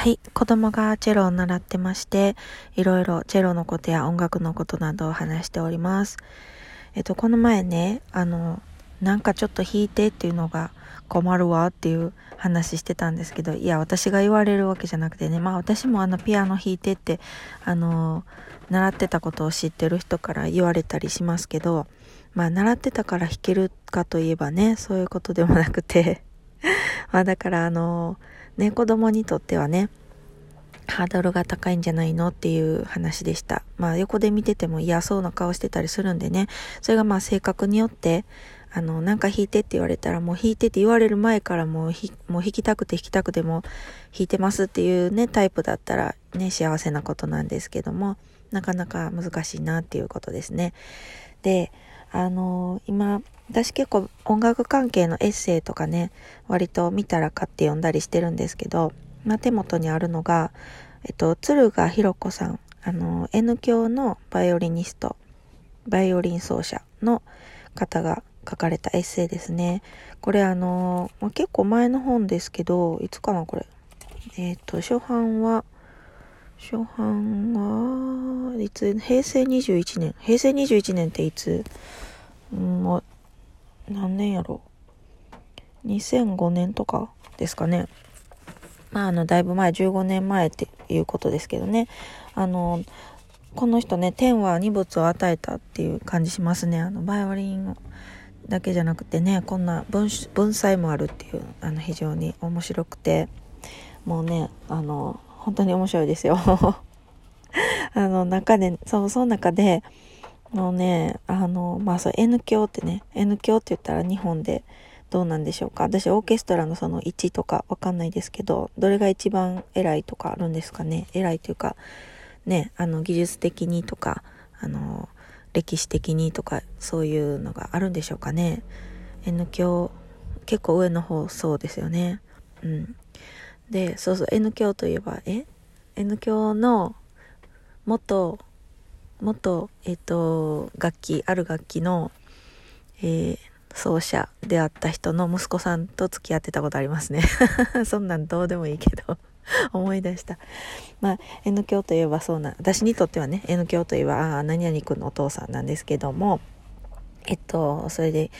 はい。子供がチェロを習ってまして、いろいろチェロのことや音楽のことなどを話しております。えっと、この前ね、あの、なんかちょっと弾いてっていうのが困るわっていう話してたんですけど、いや、私が言われるわけじゃなくてね、まあ私もあのピアノ弾いてって、あの、習ってたことを知ってる人から言われたりしますけど、まあ習ってたから弾けるかといえばね、そういうことでもなくて まあだからあの、ね、子供にとってはね、ハードルが高いんじゃないのっていう話でした。まあ横で見てても嫌そうな顔してたりするんでね、それがまあ性格によって、あの、なんか弾いてって言われたらもう弾いてって言われる前からもう、もう弾きたくて弾きたくても弾いてますっていうね、タイプだったらね、幸せなことなんですけども、なかなか難しいなっていうことですね。で、あの今、私結構音楽関係のエッセイとかね、割と見たら買って読んだりしてるんですけど、まあ、手元にあるのが、えっと、鶴賀弘子さん、あの、N 教のバイオリニスト、バイオリン奏者の方が書かれたエッセイですね。これあの、まあ、結構前の本ですけど、いつかなこれ。えっ、と、初版は、初版は、いつ、平成21年。平成21年っていつ、もう、何年やろ？2005年とかですかね。まああのだいぶ前15年前っていうことですけどね。あのこの人ね天は二物を与えたっていう感じしますね。あのバイオリンだけじゃなくてねこんな文文才もあるっていうあの非常に面白くて。もうねあの本当に面白いですよ あの中でそうその中でのね、あの、まあそう N 響ってね、N 響って言ったら日本でどうなんでしょうか。私オーケストラのその位置とかわかんないですけど、どれが一番偉いとかあるんですかね。偉いというか、ね、あの技術的にとか、あの、歴史的にとか、そういうのがあるんでしょうかね。N 響、結構上の方そうですよね。うん。で、そうそう、N 響といえば、え ?N 響の元元、えっ、ー、と、楽器、ある楽器の、えー、奏者であった人の息子さんと付き合ってたことありますね。そんなんどうでもいいけど 思い出した。まあ、N 教といえばそうな、私にとってはね、N 教といえば、ああ、何々君のお父さんなんですけども、えっと、それで、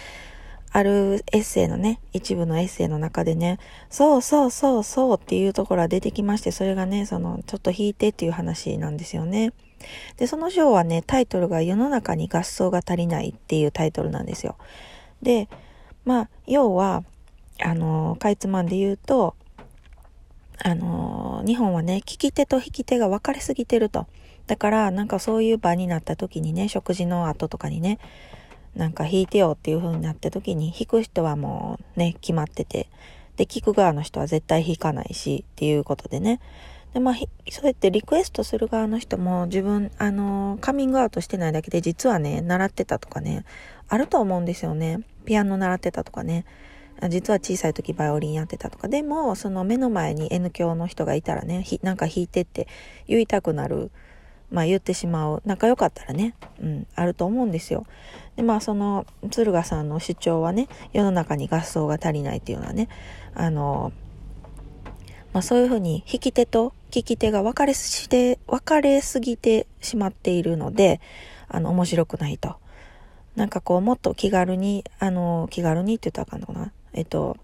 あるエッセイのね、一部のエッセイの中でね、そうそうそうそうっていうところが出てきまして、それがね、その、ちょっと弾いてっていう話なんですよね。で、その章はね、タイトルが世の中に合奏が足りないっていうタイトルなんですよ。で、まあ、要は、あの、かいつまんで言うと、あの、日本はね、聞き手と弾き手が分かれすぎてると。だから、なんかそういう場になった時にね、食事の後とかにね、なんか弾いてよっていう風になった時に、弾く人はもうね、決まってて、で、聞く側の人は絶対弾かないし、っていうことでね、で、まあ、そうやってリクエストする側の人も自分、あの、カミングアウトしてないだけで実はね、習ってたとかね、あると思うんですよね。ピアノ習ってたとかね。実は小さい時バイオリンやってたとか。でも、その目の前に N 教の人がいたらね、なんか弾いてって言いたくなる。まあ言ってしまう。仲良かったらね、うん、あると思うんですよ。で、まあその、敦賀さんの主張はね、世の中に合奏が足りないっていうのはね、あの、まあそういうふうに弾き手と聞き手が分かれして、分かれすぎてしまっているので、あの、面白くないと。なんかこう、もっと気軽に、あの、気軽にって言ったらあかんのかな。えっと、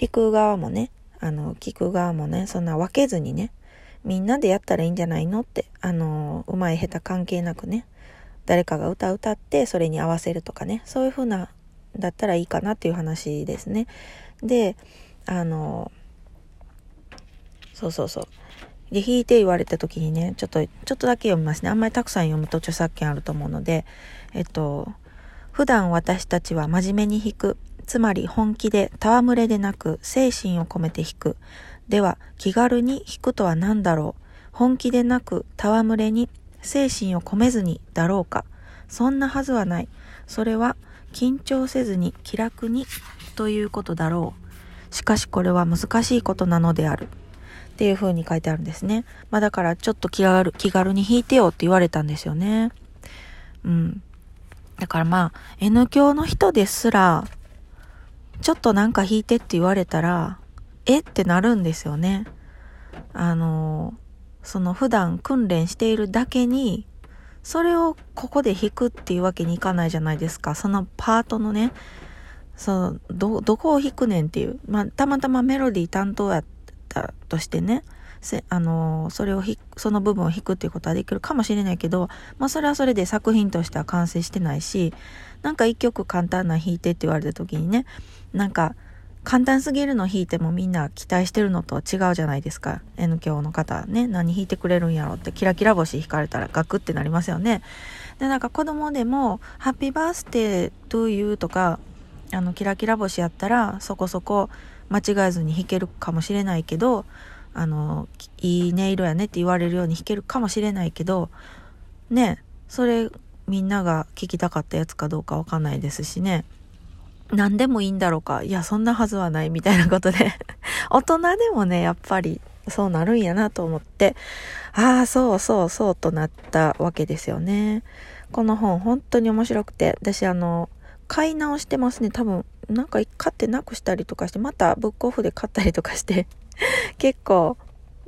弾く側もね、あの、聞く側もね、そんな分けずにね、みんなでやったらいいんじゃないのって、あの、うまい下手関係なくね、誰かが歌歌ってそれに合わせるとかね、そういう風な、だったらいいかなっていう話ですね。で、あの、そうそうそう。で、弾いて言われた時にね、ちょっと、ちょっとだけ読みますね。あんまりたくさん読むと著作権あると思うので、えっと、普段私たちは真面目に弾く。つまり本気で、戯れでなく、精神を込めて弾く。では、気軽に弾くとは何だろう？本気でなく、戯れに、精神を込めずに、だろうか？そんなはずはない。それは、緊張せずに気楽に、ということだろう。しかしこれは難しいことなのである。っていう風に書いてあるんですね。まあだからちょっと気軽、気軽に弾いてよって言われたんですよね。うん。だからまあ、N 教の人ですら、ちょっとなんか弾いてって言われたら、えってなるんですよね。あの、その普段訓練しているだけに、それをここで弾くっていうわけにいかないじゃないですか。そのパートのね、そう、ど、どこを弾くねんっていう。まあ、たまたまメロディー担当やったとしてね、せあのそれをその部分を弾くっていうことはできるかもしれないけど、まあ、それはそれで作品としては完成してないしなんか一曲簡単な弾いてって言われた時にねなんか簡単すぎるの弾いてもみんな期待してるのと違うじゃないですか。N 教の方ね。何弾いてくれるんやろってキラキラ星弾かれたらガクってなりますよね。でなんか子供でも「ハッピーバースデートゥーユー」とかあのキラキラ星やったらそこそこ間違えずに弾けるかもしれないけどあのいい音色やねって言われるように弾けるかもしれないけどねそれみんなが聞きたかったやつかどうかわかんないですしね。何でもいいんだろうか。いやそんなはずはないみたいなことで。大人でもねやっぱりそうなるんやなと思って。ああそうそうそうとなったわけですよね。この本本当に面白くて。私あの買い直してますね。多分なんか買ってなくしたりとかしてまたブックオフで買ったりとかして。結構、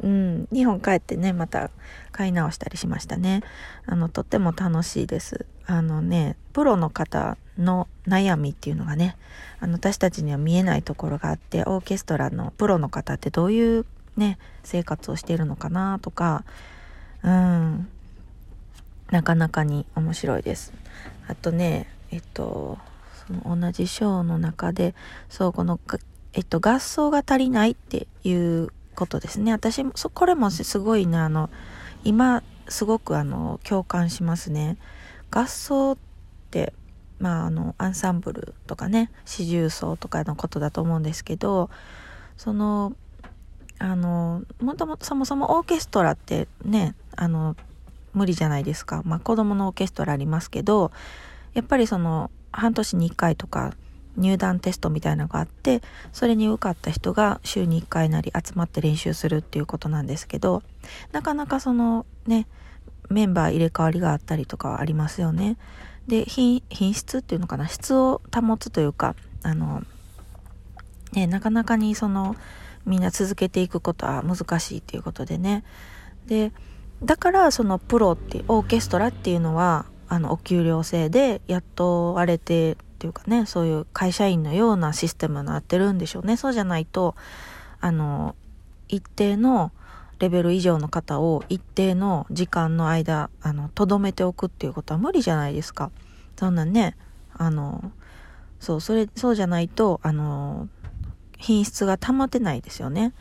うん、日本帰ってね、また買い直したりしましたね。あの、とっても楽しいです。あのね、プロの方の悩みっていうのがね、あの、私たちには見えないところがあって、オーケストラのプロの方ってどういうね、生活をしているのかなとか、うん、なかなかに面白いです。あとね、えっと、その同じショーの中で、そう、このえっと、合奏が足りないっていうことですね。私も、これもすごいね、あの、今、すごくあの、共感しますね。合奏って、まあ、あの、アンサンブルとかね、四重奏とかのことだと思うんですけど、その、あの、もともとそもそもオーケストラってね、あの、無理じゃないですか。まあ、子供のオーケストラありますけど、やっぱりその、半年に1回とか入団テストみたいなのがあってそれに受かった人が週に1回なり集まって練習するっていうことなんですけどなかなかそのねメンバー入れ替わりがあったりとかはありますよね。で品質っていうのかな質を保つというかあのねなかなかにそのみんな続けていくことは難しいっていうことでねでだからそのプロってオーケストラっていうのはあのお給料制で雇われてっていうかね、そういう会社員のようなシステムになってるんでしょうね。そうじゃないと、あの、一定のレベル以上の方を一定の時間の間、あの、とどめておくっていうことは無理じゃないですか。そんなね、あの、そう、それ、そうじゃないと、あの、品質が保てないですよね。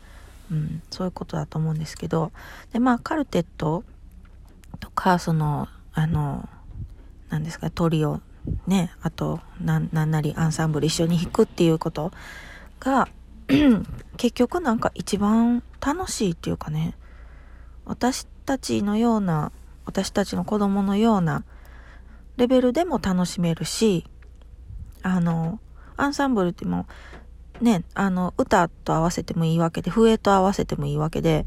うん、そういうことだと思うんですけど。で、まあ、カルテットとか、その、あの、何ですか、トリオね、あと、ななりアンサンブル一緒に弾くっていうことが、結局なんか一番楽しいっていうかね、私たちのような、私たちの子供のようなレベルでも楽しめるし、あの、アンサンブルってもね、あの、歌と合わせてもいいわけで、笛と合わせてもいいわけで、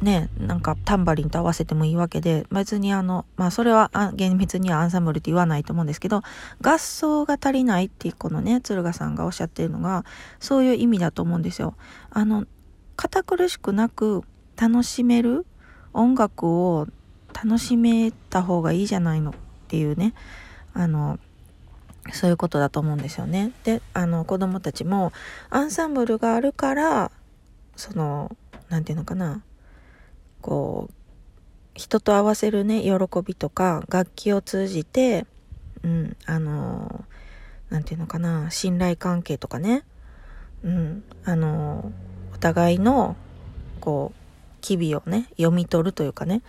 ね、なんかタンバリンと合わせてもいいわけで、別にあの、まあそれは厳密にはアンサンブルって言わないと思うんですけど、合奏が足りないってこのね、鶴賀さんがおっしゃってるのが、そういう意味だと思うんですよ。あの、堅苦しくなく楽しめる音楽を楽しめた方がいいじゃないのっていうね、あの、そういうことだと思うんですよね。で、あの、子供たちも、アンサンブルがあるから、その、なんていうのかな、こう人と合わせるね喜びとか楽器を通じてうんあの何て言うのかな信頼関係とかね。うんあのお互いのこう機微をね読み取るというかね。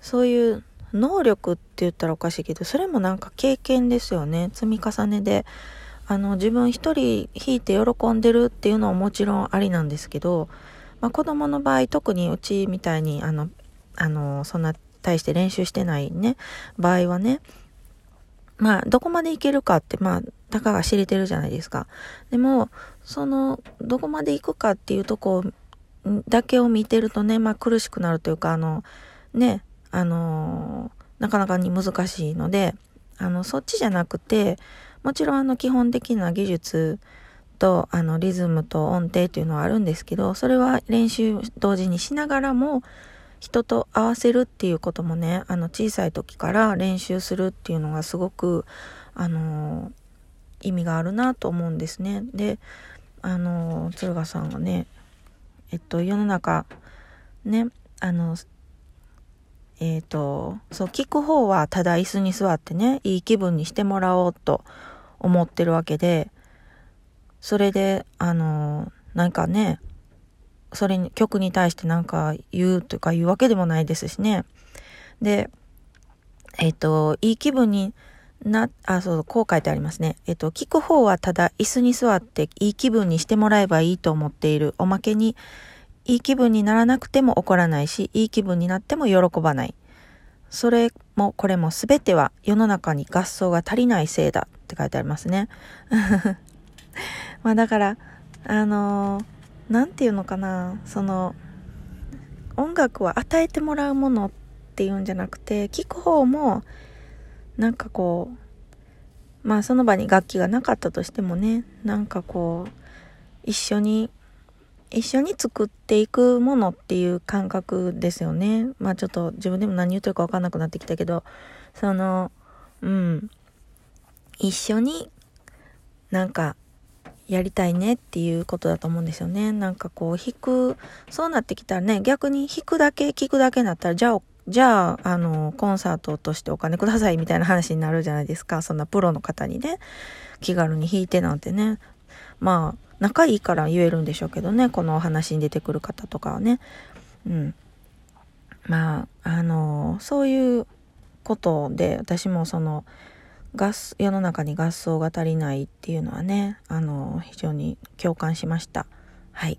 そういう能力って言ったらおかしいけどそれもなんか経験ですよね。積み重ねで。あの自分一人弾いて喜んでるっていうのはもちろんありなんですけどまあ、子供の場合、特にうちみたいに、あの、あの、そんな大して練習してないね、場合はね、まあ、どこまでいけるかって、まあ、たかが知れてるじゃないですか。でも、その、どこまで行くかっていうとこだけを見てるとね、まあ、苦しくなるというか、あの、ね、あのなかなかに難しいので、あの、そっちじゃなくて、もちろんあの、基本的な技術とあのリズムと音程っていうのはあるんですけどそれは練習同時にしながらも人と合わせるっていうこともねあの小さい時から練習するっていうのがすごくあの意味があるなと思うんですね。であの敦賀さんがねえっと世の中ねあのえっ、とそう聞く方はただ椅子に座ってねいい気分にしてもらおうと思ってるわけでそれであのなんかねそれに曲に対して何か言うとか言うわけでもないですしね。で、えっ、と、いい気分にな、あ、そう、こう書いてありますね。えっ、と、聞く方はただ椅子に座っていい気分にしてもらえばいいと思っている。おまけに、いい気分にならなくても怒らないし、いい気分になっても喜ばない。それもこれも全ては世の中に合奏が足りないせいだって書いてありますね。まあだから、あのー何て言うのかなその音楽は与えてもらうものっていうんじゃなくて聴く方もなんかこうまあその場に楽器がなかったとしてもねなんかこう一緒に一緒に作っていくものっていう感覚ですよね。まあちょっと自分でも何言ってるか分かんなくなってきたけどそのうん。一緒になんかやりたいねっていうことだと思うんですよね。なんかこう弾く、そうなってきたらね、逆に弾くだけ聞くだけになったら、じゃあ、じゃあ、あの、コンサートとしてお金くださいみたいな話になるじゃないですか。そんなプロの方にね、気軽に弾いてなんてね。まあ、仲いいから言えるんでしょうけどね、このお話に出てくる方とかはね。うん。まあ、あの、そういうことで、私もその、ガス世の中に合奏が足りないっていうのはねあの非常に共感しました。はい。